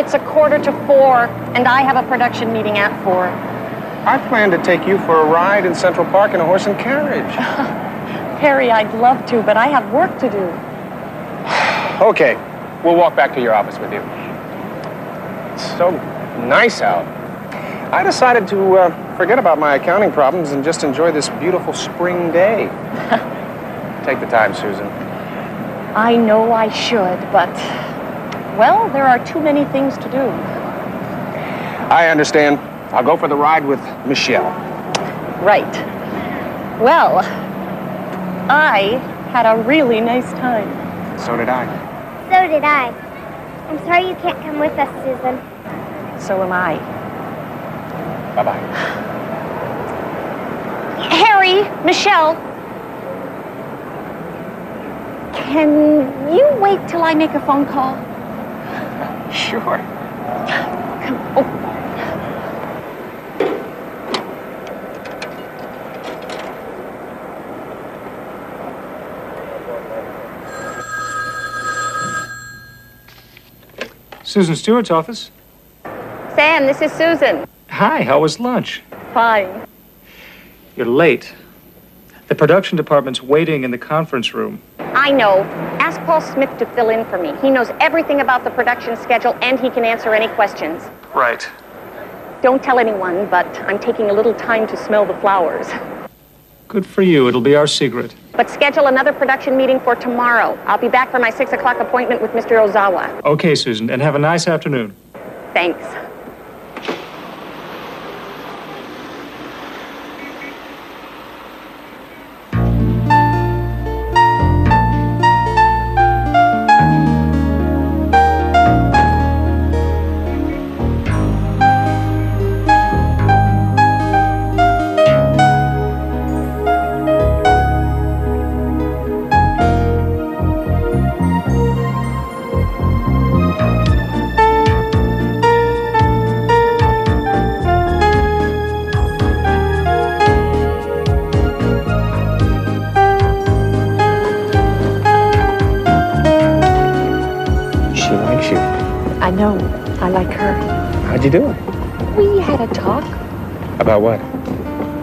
It's a quarter to four, and I have a production meeting at four. I plan to take you for a ride in Central Park in a horse and carriage. Harry, I'd love to, but I have work to do. Okay, we'll walk back to your office with you. It's so nice out. I decided to uh, forget about my accounting problems and just enjoy this beautiful spring day. Take the time, Susan. I know I should, but, well, there are too many things to do. I understand. I'll go for the ride with Michelle. Right. Well, I had a really nice time. So did I. So did I. I'm sorry you can't come with us, Susan. So am I. Bye bye. Harry, Michelle. Can you wait till I make a phone call? Sure. Come, oh. Susan Stewart's office. Sam, this is Susan. Hi, how was lunch? Fine. You're late. The production department's waiting in the conference room. I know. Ask Paul Smith to fill in for me. He knows everything about the production schedule and he can answer any questions. Right. Don't tell anyone, but I'm taking a little time to smell the flowers. Good for you. It'll be our secret. But schedule another production meeting for tomorrow. I'll be back for my six o'clock appointment with Mr. Ozawa. Okay, Susan, and have a nice afternoon. Thanks. I know. I like her. How'd you do it? We had a talk. About what?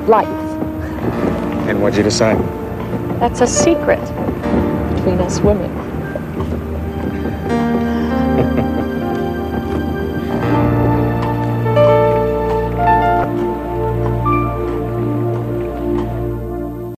Life. And what'd you decide? That's a secret between us women.